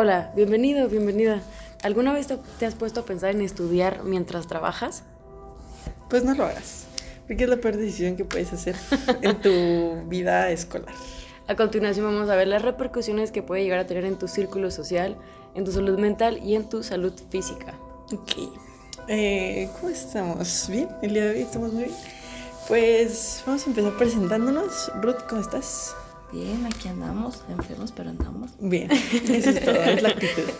Hola, bienvenido, bienvenida. ¿Alguna vez te has puesto a pensar en estudiar mientras trabajas? Pues no lo hagas, porque es la peor decisión que puedes hacer en tu vida escolar. A continuación vamos a ver las repercusiones que puede llegar a tener en tu círculo social, en tu salud mental y en tu salud física. Ok. Eh, ¿Cómo estamos? ¿Bien? El día de hoy estamos muy bien. Pues vamos a empezar presentándonos. Ruth, ¿cómo estás? Bien, aquí andamos, enfermos, pero andamos. Bien, eso es todo, es la actitud.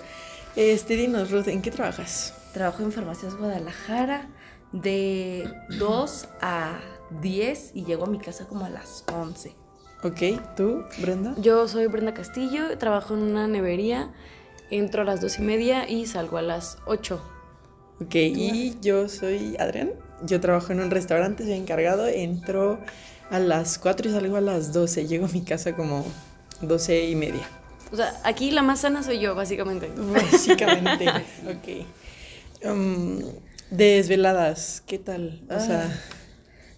Este, dinos, Ruth, ¿en qué trabajas? Trabajo en Farmacias Guadalajara de 2 a 10 y llego a mi casa como a las 11. Ok, ¿tú, Brenda? Yo soy Brenda Castillo, trabajo en una nevería, entro a las 2 y media y salgo a las 8. Ok, y yo soy Adrián, yo trabajo en un restaurante, soy encargado, entro a las 4 y salgo a las 12. Llego a mi casa como 12 y media. O sea, aquí la más sana soy yo, básicamente. Básicamente, ok. Um, desveladas, ¿qué tal? O sea... Ah,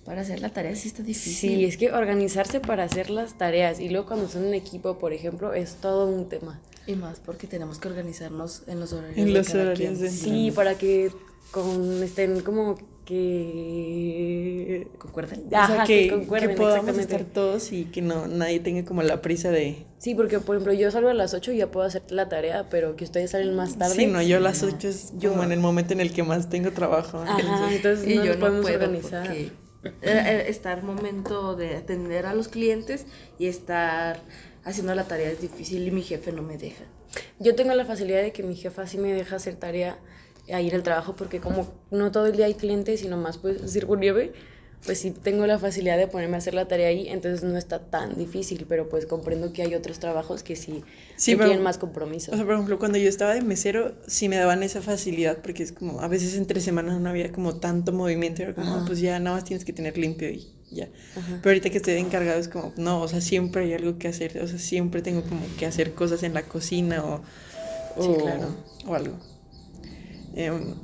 Para hacer la tarea sí está difícil. Sí, es que organizarse para hacer las tareas y luego cuando son en equipo, por ejemplo, es todo un tema. Y más porque tenemos que organizarnos en los horarios. En de los cada horarios quien. de- Sí, para que con, estén como que... ¿Concuerden? o sea, Ajá, que, que concuerden, podamos estar todos y que no nadie tenga como la prisa de... Sí, porque por ejemplo yo salgo a las 8 y ya puedo hacer la tarea, pero que ustedes salen más tarde. Sí, no, yo a las 8 es como en el momento en el que más tengo trabajo. Ajá, entonces Y no yo nos no podemos puedo organizar. porque eh, eh, estar momento de atender a los clientes y estar haciendo la tarea es difícil y mi jefe no me deja. Yo tengo la facilidad de que mi jefa sí me deja hacer tarea a ir al trabajo porque como no todo el día hay clientes y nomás pues circo nieve, pues sí tengo la facilidad de ponerme a hacer la tarea ahí, entonces no está tan difícil, pero pues comprendo que hay otros trabajos que sí, Sí, pero- más compromiso. O sea, por ejemplo, cuando yo estaba de mesero, sí me daban esa facilidad, porque es como, a veces entre semanas no había como tanto movimiento, era como, Ajá. pues ya nada más tienes que tener limpio y ya. Ajá. Pero ahorita que estoy de encargado es como, no, o sea, siempre hay algo que hacer, o sea, siempre tengo como que hacer cosas en la cocina o, o, Sí, claro. o algo. Em,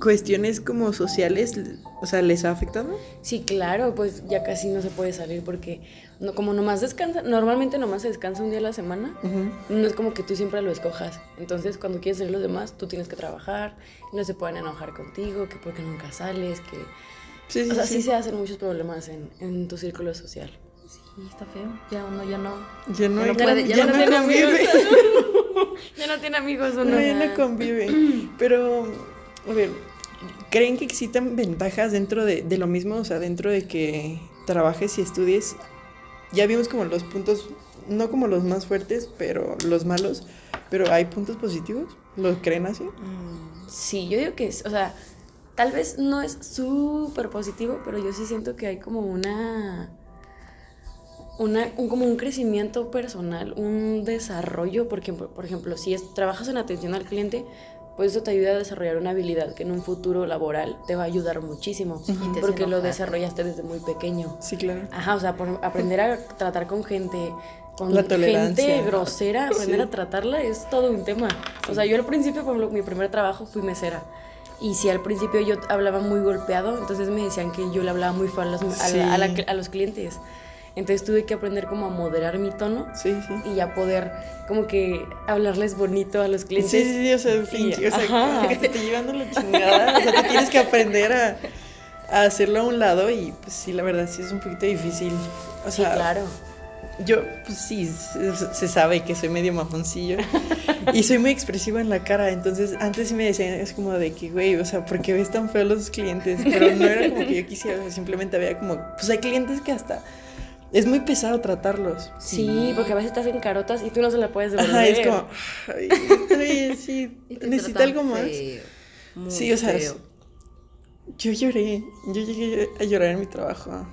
cuestiones como sociales, o sea, ¿les ha afectado? Sí, claro, pues ya casi no se puede salir porque no, como nomás descansa, normalmente nomás se descansa un día a la semana, Ujú. no es como que tú siempre lo escojas. Entonces, cuando quieres salir los demás, tú tienes que trabajar, no se pueden enojar contigo, que porque nunca sales, que... Sí, sí, O sea, sí sí. se hacen muchos problemas en, en tu círculo social. Sí, está feo. Ya uno ya no. Ya no, Ya no puede, ya ya no no tiene amigos. ya no tiene amigos o No, ya no convive. Pero, a ver, ¿creen que existan ventajas dentro de, de lo mismo? O sea, dentro de que trabajes y estudies. Ya vimos como los puntos, no como los más fuertes, pero los malos. Pero hay puntos positivos. ¿Lo creen así? Mm, Sí, yo digo que es, o sea, tal vez no es súper positivo, pero yo sí siento que hay como una, una un- como un crecimiento personal, un desarrollo, porque por ejemplo, si es, trabajas en atención al cliente, pues eso te ayuda a desarrollar una habilidad que en un futuro laboral te va a ayudar muchísimo, porque lo desarrollaste desde muy pequeño. Sí, claro. Ajá, o sea, por aprender a tratar con gente, con La gente grosera, aprender Sí. a tratarla es todo un tema. O sea, yo al principio, por ejemplo, mi primer trabajo fui mesera. Y si al principio yo hablaba muy golpeado, entonces me decían que yo le hablaba muy feo a los, a la- a la- Sí. a los clientes. Entonces tuve que aprender como a moderar mi tono Sí, sí. y ya poder como que hablarles bonito a los Sí, clientes. sí, sí, o sea, fingi- o sea, que te esté llevando la chingada. O sea, te tienes que aprender a, a hacerlo a un lado y pues sí, la verdad sí es un poquito difícil. O Sí, sea, claro. Yo, pues sí, se, sabe que soy medio mamoncillo y soy muy expresiva en la cara. Entonces, antes sí me decían, es como de que, güey, o sea, ¿por qué ves tan feo a los clientes? Pero no era como que yo quisiera, simplemente había como, pues hay clientes que hasta es muy pesado tratarlos. Sí, porque a veces te hacen carotas y tú no se la puedes devolver. Ajá, es como, ay, ay, sí, necesita algo más. feo, Sí, o sea, feo. yo lloré, yo llegué a llorar en mi trabajo.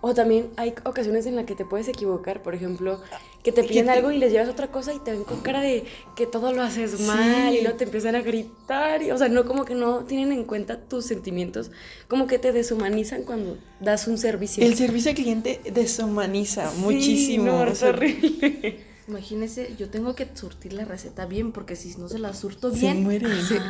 O también hay ocasiones en las que te puedes equivocar, por ejemplo, que te piden algo y les llevas otra cosa y te ven con cara de que todo lo haces Sí. mal y luego te empiezan a gritar. Y, o sea, no como que no tienen en cuenta tus sentimientos, como que te deshumanizan cuando das un servicio. El servicio al cliente deshumaniza Sí, muchísimo. No, es horrible. Imagínese, yo tengo que surtir la receta bien porque si no se la surto Se bien. muere. se-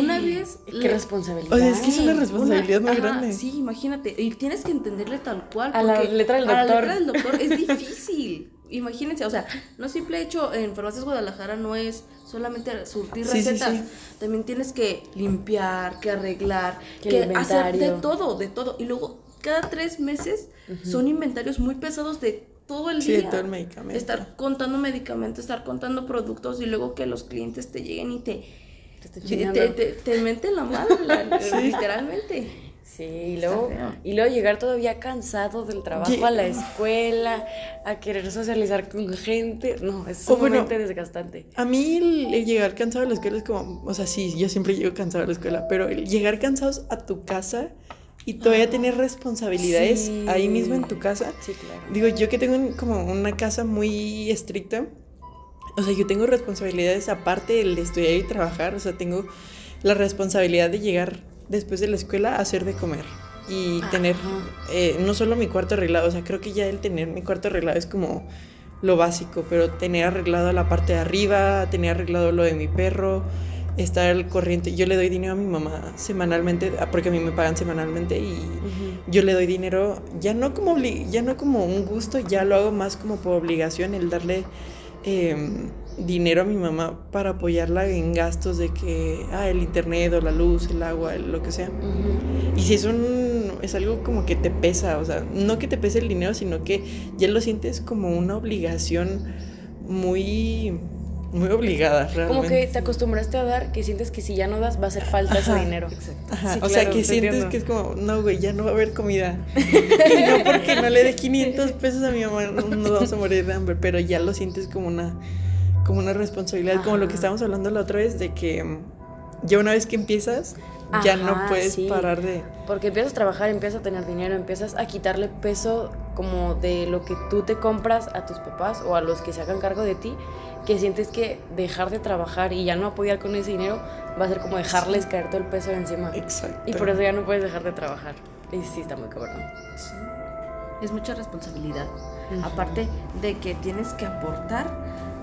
una vez. Qué le- responsabilidad. O sea, es que es una responsabilidad muy ajá, grande. Sí, imagínate. Y tienes que entenderle tal cual. A la letra del A la doctor. letra del doctor es difícil. imagínense, o sea, no simple hecho en Farmacias Guadalajara no es solamente surtir Sí, recetas, sí. también tienes que limpiar, que arreglar, Que hacer de todo, de todo. Y luego cada tres meses son inventarios muy pesados de todo el Sí, día. todo el medicamento. Estar contando medicamentos, estar contando productos y luego que los clientes te lleguen y te, Te te, te, te- menten la la- literalmente. Sí, y luego, y luego llegar todavía cansado del trabajo a la escuela, a querer socializar con gente. No, es bueno, sumamente desgastante. A mí el, el llegar cansado a la escuela es como, o sea, sí, yo siempre llego cansado a la escuela, pero el llegar cansados a tu casa y todavía tener responsabilidades sí. ahí mismo en tu casa. Sí, claro. Digo, yo que tengo como una casa muy estricta, o sea, yo tengo responsabilidades aparte del de estudiar y trabajar, o sea, tengo la responsabilidad de llegar después de la escuela a hacer de comer y tener Ajá. eh, no solo mi cuarto arreglado, o sea, creo que ya el tener mi cuarto arreglado es como lo básico, pero tener arreglado la parte de arriba, tener arreglado lo de mi perro, estar al corriente. Yo le doy dinero a mi mamá semanalmente, ah, porque a mí me pagan semanalmente y yo le doy dinero ya no como ya no como un gusto, ya lo hago más como por obligación el darle em, dinero a mi mamá para apoyarla en gastos de que ah, el internet o la luz, el agua, el- lo que sea. Y si es un es algo como que te pesa, o sea, no que te pese el dinero, sino que ya lo sientes como una obligación muy muy obligada, realmente. Como que te acostumbraste a dar, que sientes que si ya no das va a hacer falta ese dinero. Exacto. Ajá, Sí, o sea, que te sientes entiendo. que es como, no, güey, ya no va a haber comida. y no porque no le dé 500 pesos a mi mamá, no vamos a morir de hambre, pero ya lo sientes como una, como una responsabilidad, como lo que estábamos hablando la otra vez, de que ya una vez que empiezas, ya no Ajá, puedes sí. parar de... Porque empiezas a trabajar, empiezas a tener dinero, empiezas a quitarle peso como de lo que tú te compras a tus papás o a los que se hagan cargo de ti, que sientes que dejar de trabajar y ya no apoyar con ese dinero va a ser como dejarles caer todo el peso de encima. Exacto. Y por eso ya no puedes dejar de trabajar. Y sí, está muy cabrón. Sí. Es mucha responsabilidad. Ujú. Aparte de que tienes que aportar,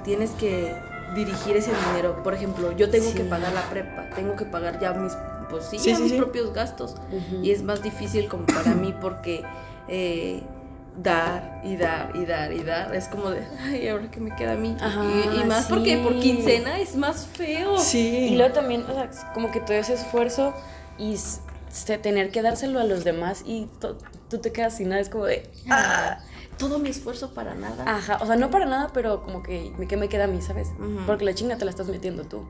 tienes que dirigir ese dinero. Por ejemplo, yo tengo Sí. que pagar la prepa, tengo que pagar ya mis, pues sí, Sí, ya sí, mis sí. propios gastos. Y es más difícil como para mí porque eh, dar y dar y dar y dar es como de, ay, ahora que me queda a mí. Ajá, y, y más porque por quincena es más feo. Sí. Y luego también, o sea, como que todo ese esfuerzo y tener que dárselo a los demás y tú te quedas sin nada, es como de, Ah, todo mi esfuerzo para nada. ajá, o sea, no para nada, pero como que, ¿qué me queda a mí, sabes? Porque la chinga te la estás metiendo tú.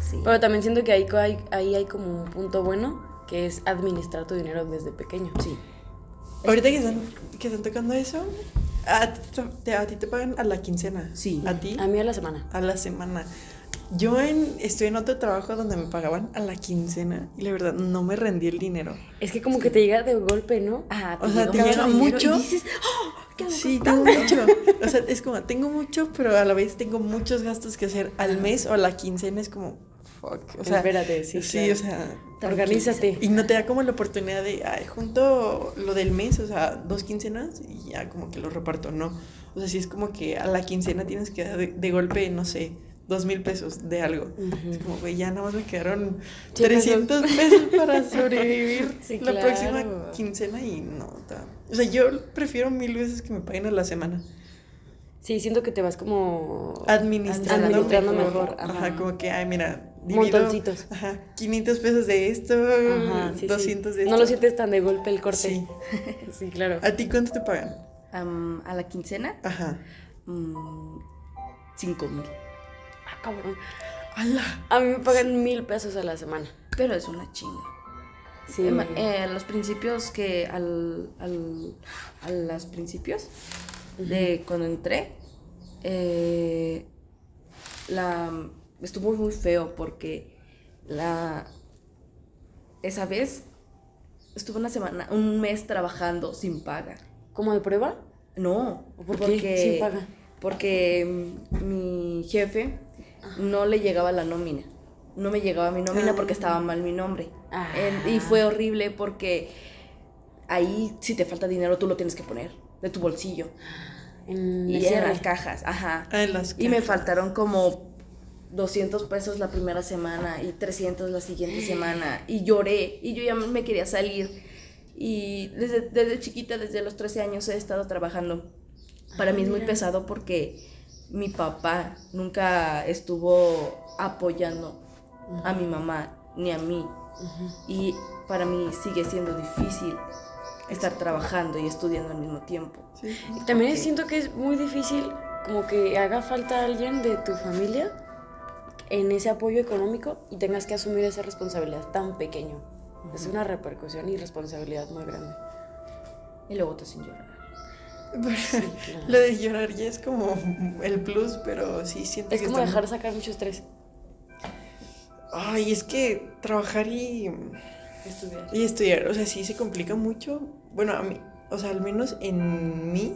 Sí. Pero también siento que ahí, hay- ahí hay como un punto bueno, que es administrar tu dinero desde pequeño. sí. Ahorita que están, que están tocando eso, a, ti te- a ti te pagan a la quincena. Sí. A ti A mí a la semana. a la semana. Yo en, estoy en otro trabajo donde me pagaban a la quincena y la verdad no me rendí el dinero. Es que como que te llega de golpe, ¿no? Ah, O sea, te mucho llega mucho. Y dices, "Oh, ¿qué hago Sí, tengo mucho. O sea, es como, tengo mucho, pero a la vez tengo muchos gastos que hacer al mes o a la quincena. Es como, fuck. O sea, Espérate, sí, sí, claro. o sea. Organízate. Y no te da como la oportunidad de, ay, junto lo del mes, o sea, dos quincenas y ya como que lo reparto, no. O sea, sí es como que a la quincena tienes que dar de, de golpe, no sé, dos mil pesos de algo. Es como, güey, ya nada más me quedaron Sí, 300 pesos para sobrevivir Sí, la claro. próxima quincena y no, ta- o sea, yo prefiero mil veces que me paguen a la semana. Sí, siento que te vas como... Administrando, Administrando mejor. mejor, Ajá. ajá. como que, ay, mira, divido, Montoncitos. Ajá, 500 pesos de esto, Ajá, sí, sí. 200 de esto. No lo sientes tan de golpe el corte. Sí. Sí, claro. ¿A ti cuánto te pagan? A la quincena, Ajá. mm, cinco mil. Ah, cabrón. A mí me pagan mil pesos a la semana. Pero es una chinga. Sí. Em, eh, los principios que al, al a los principios de cuando entré eh, la estuvo muy feo porque la esa vez estuve una semana un mes trabajando sin paga ¿Como de prueba? no ¿Por qué? porque Sin paga. porque mi jefe no le llegaba la nómina. No me llegaba mi nómina Ah. porque estaba mal mi nombre. Ah. En- y fue horrible porque ahí si te falta dinero tú lo tienes que poner de tu bolsillo. En y en las cajas ajá. Ah, en las y me faltaron como 200 pesos la primera semana y 300 la siguiente semana. Y lloré y yo ya me quería salir. Y desde, desde chiquita desde los 13 años he estado trabajando. Para mí es muy pesado porque mi papá nunca estuvo apoyando a mi mamá ni a mí. Y para mí sigue siendo difícil estar trabajando y estudiando al mismo tiempo. Sí. Y También siento que es muy difícil como que haga falta alguien de tu familia en ese apoyo económico y tengas que asumir esa responsabilidad tan pequeño. Es una repercusión y responsabilidad muy grande. Y luego te sin llorar. claro. Lo de llorar ya es como el plus, pero sí siento Es que como está dejar sacar mucho estrés. Ay, es que trabajar y, Estudiar. y estudiar, o sea, sí se complica mucho. Bueno, a mí, o sea, al menos en mí,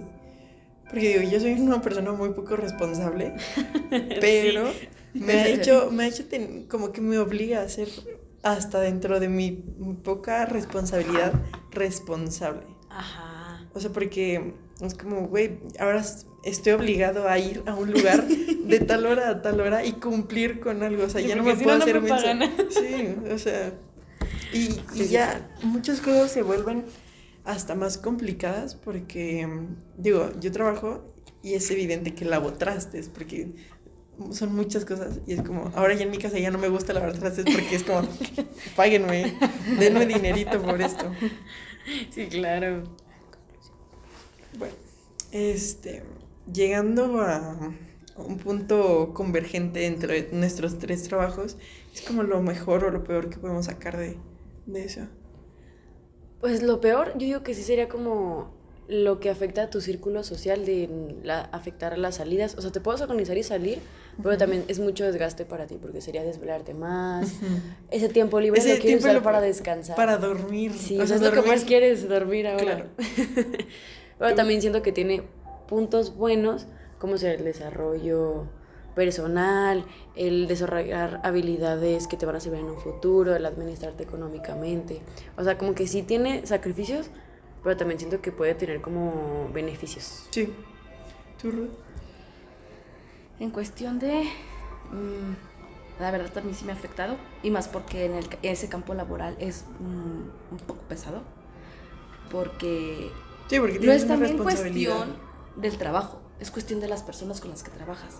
porque digo, yo soy una persona muy poco responsable, pero me ha hecho, me ha hecho ten- como que me obliga a ser hasta dentro de mi poca responsabilidad responsable. Ajá. O sea, porque es como, güey, ahora estoy obligado a ir a un lugar de tal hora a tal hora y cumplir con algo. O sea, Sí, ya no me si puedo no, hacer me. Sí, o sea. Y, y sí, ya muchas cosas se vuelven hasta más complicadas porque, mm, digo, yo trabajo y es evidente que lavo trastes porque son muchas cosas y es como, ahora ya en mi casa ya no me gusta lavar trastes porque es como, páguenme, denme dinerito por esto. Sí, claro. Bueno, este, llegando a un punto convergente entre nuestros tres trabajos, es como lo mejor o lo peor que podemos sacar de, de eso. Pues lo peor, yo digo que sí sería como lo que afecta a tu círculo social de la, afectar las salidas. O sea, te puedes organizar y salir, pero también es mucho desgaste para ti, porque sería desvelarte más. Ese tiempo libre Ese lo quieres usar lo- para descansar. Para dormir. Sí, o sea, es lo que más quieres, dormir ahora. Claro. Pero también siento que tiene puntos buenos, como ser el desarrollo personal, el desarrollar habilidades que te van a servir en un futuro, el administrarte económicamente. O sea, como que sí tiene sacrificios, pero también siento que puede tener como beneficios. Sí. ¿Tú, Ruth? En cuestión de... mm, la verdad también sí me ha afectado. Y más porque en el, ese campo laboral es mm, un poco pesado. Porque Sí, porque no tienes es también cuestión del trabajo. Es cuestión de las personas con las que trabajas.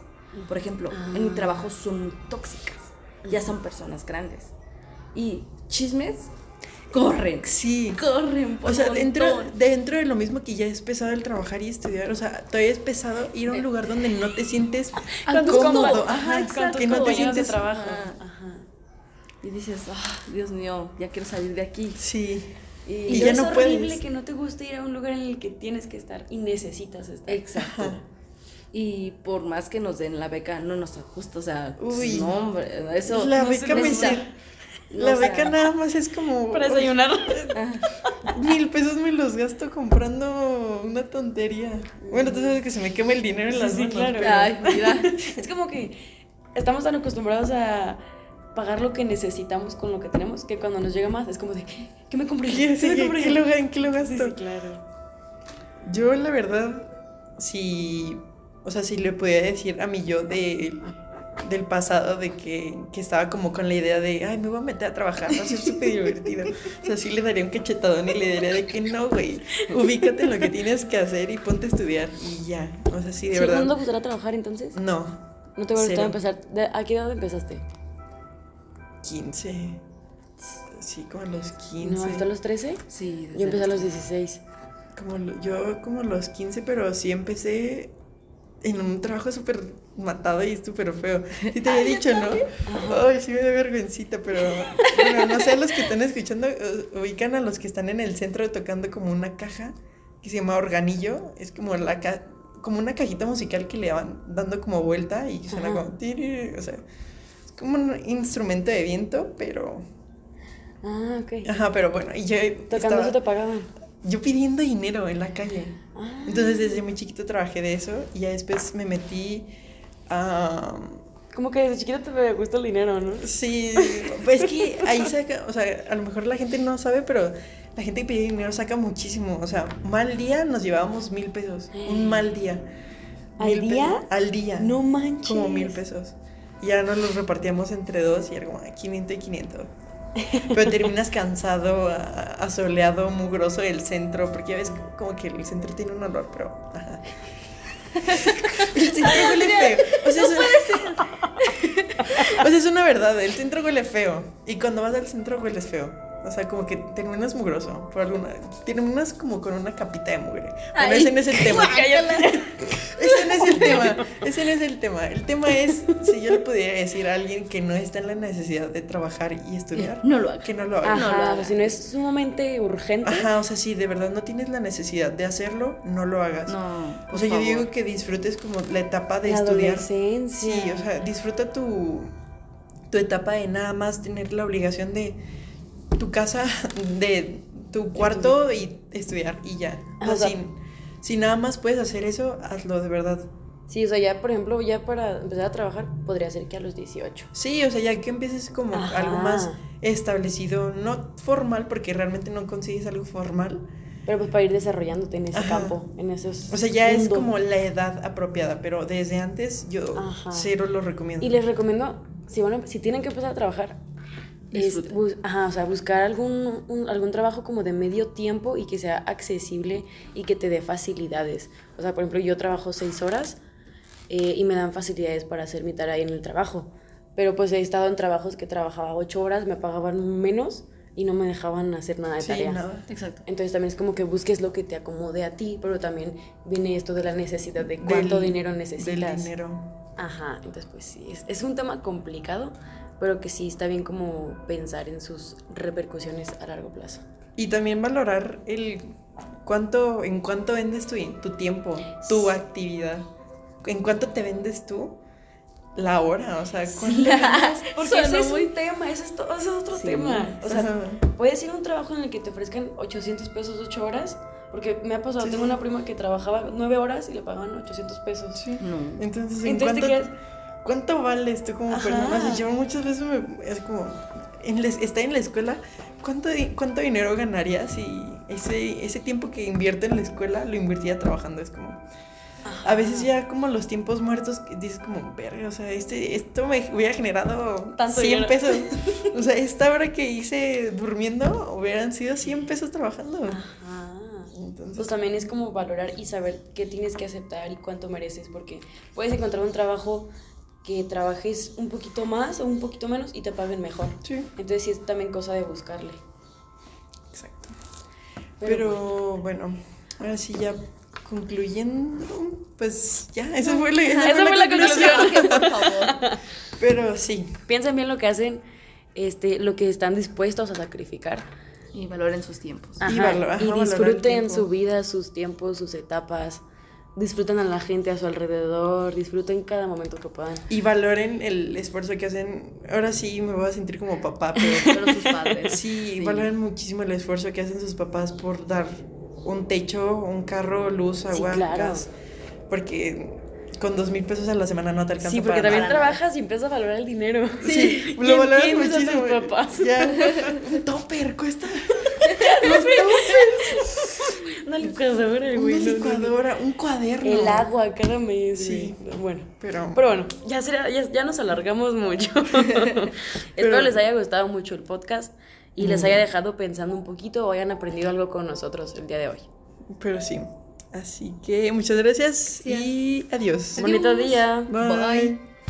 Por ejemplo, en mi Ah. trabajo son muy tóxicas. Ya son personas grandes. Y chismes corren. Sí. Corren. por O sea, dentro, dentro de lo mismo que ya es pesado el trabajar y estudiar, o sea, todavía es pesado ir a un lugar donde no te sientes cómodo, ajá, tus que no te compañeros de sientes trabajo. Ajá. Ajá. Y dices, ah, Dios mío, ya quiero salir de aquí. Sí. Y, Y ya es no horrible puedes. que no te guste ir a un lugar en el que tienes que estar y necesitas estar. Exacto. Ajá. Y por más que nos den la beca, no nos ajusta, o sea, Uy. no, hombre, eso La no beca me necesita. sirve. No, La o sea, beca nada más es como Para desayunar. mil pesos me los gasto comprando una tontería. Bueno, tú sabes que se me quema el dinero en las sí, manos. claro. pero- Ay, mira. Es como que estamos tan acostumbrados a pagar lo que necesitamos con lo que tenemos que cuando nos llega más es como de, ¿qué me compré? ¿Qué, sí, me ¿qué- compré? qué lo, ¿En qué lo gasto? Sí, sí, claro. Yo, la verdad, si. O sea, si le podía decir a mi yo de, del pasado de que, que estaba como con la idea de, ay, me voy a meter a trabajar, va a ser súper divertido. O sea, sí le daría un cachetadón y le diría de que no, güey, ubícate en lo que tienes que hacer y ponte a estudiar y ya. O sea, sí, de ¿Sí, verdad. ¿Cuándo gustará trabajar entonces? No, ¿No te cero. empezar? ¿De- ¿A qué edad empezaste? 15. Sí, como a los 15. ¿No, hasta los 13? Sí, Yo empecé a los los 16. Como lo- yo como a los 15, pero sí empecé en un trabajo súper matado y súper feo. Sí te había dicho, ¿no? Ay, sí me da vergüencita, pero bueno, no sé, los que están escuchando ubican a los que están en el centro tocando como una caja que se llama organillo. Es como la ca- como una cajita musical que le van dando como vuelta y suena Ajá. como o sea, como un instrumento de viento, pero Ah, ok. ajá, pero bueno, y yo Tocando eso te pagaban. yo pidiendo dinero en la calle. Ah. Entonces desde muy chiquito trabajé de eso y ya después me metí a... Como que desde chiquito te gusta el dinero, ¿no? Sí, pues es que ahí saca, o sea, a lo mejor la gente no sabe, pero la gente que pide dinero saca muchísimo. O sea, mal día nos llevábamos mil pesos. Un mal día. ¿Al día? Al día. No manches. Como mil pesos. Y ya nos los repartíamos entre dos y era como ah, 500 y 500. Pero terminas cansado, asoleado, mugroso del centro, porque ya ves como que el centro tiene un olor, pero... Ajá. El centro huele feo. O sea, es, o sea, es una verdad, el centro huele feo. Y cuando vas al centro hueles feo. O sea, como que terminas mugroso por alguna. Terminas como con una capita de mugre. Bueno, Ay, ese no es el tema. Ese no es el tema. Ese no es el tema. El tema es si yo le pudiera decir a alguien que no está en la necesidad de trabajar y estudiar, No lo hagas. que no lo haga. no lo Ajá, o hagas. sea, si no es sumamente urgente. Ajá, o sea, si de verdad no tienes la necesidad de hacerlo, no lo hagas. No, o sea, yo favor. digo que disfrutes como la etapa de la estudiar. adolescencia. Sí, o sea, disfruta tu, tu etapa de nada más tener la obligación de tu casa, de tu cuarto y estudiar y ya. O sea, si, si nada más puedes hacer eso, hazlo de verdad. Sí, o sea, ya, por ejemplo, ya para empezar a trabajar, podría ser que a los 18. Sí, o sea, ya que empieces como Ajá. algo más establecido, no formal, porque realmente no consigues algo formal. Pero pues para ir desarrollándote en ese Ajá. campo, en esos. O sea, ya es como la edad apropiada, pero desde antes yo Ajá. cero lo recomiendo. Y les recomiendo, si, a- si tienen que empezar a trabajar, es bus- ajá, o sea, buscar algún, un- algún trabajo como de medio tiempo y que sea accesible y que te dé facilidades. O sea, por ejemplo, yo trabajo seis horas eh, y me dan facilidades para hacer mi tarea en el trabajo. Pero pues he estado en trabajos que trabajaba ocho horas, me pagaban menos y no me dejaban hacer nada de Sí, tarea. nada. Exacto. Entonces también es como que busques lo que te acomode a ti, pero también viene esto de la necesidad de cuánto Del- dinero necesitas. Del dinero. Ajá, entonces pues sí, es, es un tema complicado, pero que sí está bien como pensar en sus repercusiones a largo plazo. Y también valorar el cuánto, en cuánto vendes tu, tu tiempo, tu actividad. En cuánto te vendes tú la hora, o sea, cuánto vendes? Porque ese es muy- un tema, ese es, to- ese es otro Sí. tema. O sea, Ajá. puedes ir a un trabajo en el que te ofrezcan 800 pesos 8 horas, porque me ha pasado, Sí, tengo sí. una prima que trabajaba 9 horas y le pagaban 800 pesos. Sí. No. Entonces, ¿en Entonces te cuánto, quedas, cuánto vales tú como Ajá. persona? Yo muchas veces me, es como, en la- está en la escuela, ¿cuánto, ¿cuánto dinero ganaría si ese, ese tiempo que invierto en la escuela lo invertía trabajando? Es como, a veces ya como los tiempos muertos dices como, verga, o sea, este, esto me hubiera generado Tanto 100 dinero". pesos. O sea, esta hora que hice durmiendo hubieran sido 100 pesos trabajando. Ajá. Entonces, Pues también es como valorar y saber qué tienes que aceptar y cuánto mereces, porque puedes encontrar un trabajo que trabajes un poquito más o un poquito menos y te paguen mejor. sí, Entonces sí es también cosa de buscarle. exacto. Pero, Pero bueno, ahora sí ya concluyendo, pues ya, eso fue la, Esa fue la conclusión. Por favor. Pero sí, piensen bien lo que hacen, este, lo que están dispuestos a sacrificar. Y valoren sus tiempos. Y Ajá, valo- ajá, y disfruten tiempo. su vida, sus tiempos, sus etapas. Disfruten a la gente a su alrededor, disfruten cada momento que puedan. y valoren el esfuerzo que hacen. Ahora sí me voy a sentir como papá, pero Pero sus padres. sí, Sí. valoren muchísimo el esfuerzo que hacen sus papás por dar un techo, un carro, luz, agua, claro. gas. Porque con dos mil pesos a la semana no te alcanza Sí, porque para también nada. trabajas y empiezas a valorar el dinero. Sí, Y lo valoras entiendes a tus muchísimo. papás. Ya, un topper cuesta. Una licuadora, Una güey. no. licuadora, un cuaderno. El agua cada mes. Sí. güey. Bueno. Pero, Pero bueno, ya, será, ya, ya nos alargamos mucho. Espero les haya gustado mucho el podcast y les haya dejado pensando un poquito o hayan aprendido algo con nosotros el día de hoy. pero sí. Así que muchas gracias y adiós. Bonito día. Bye. Bye.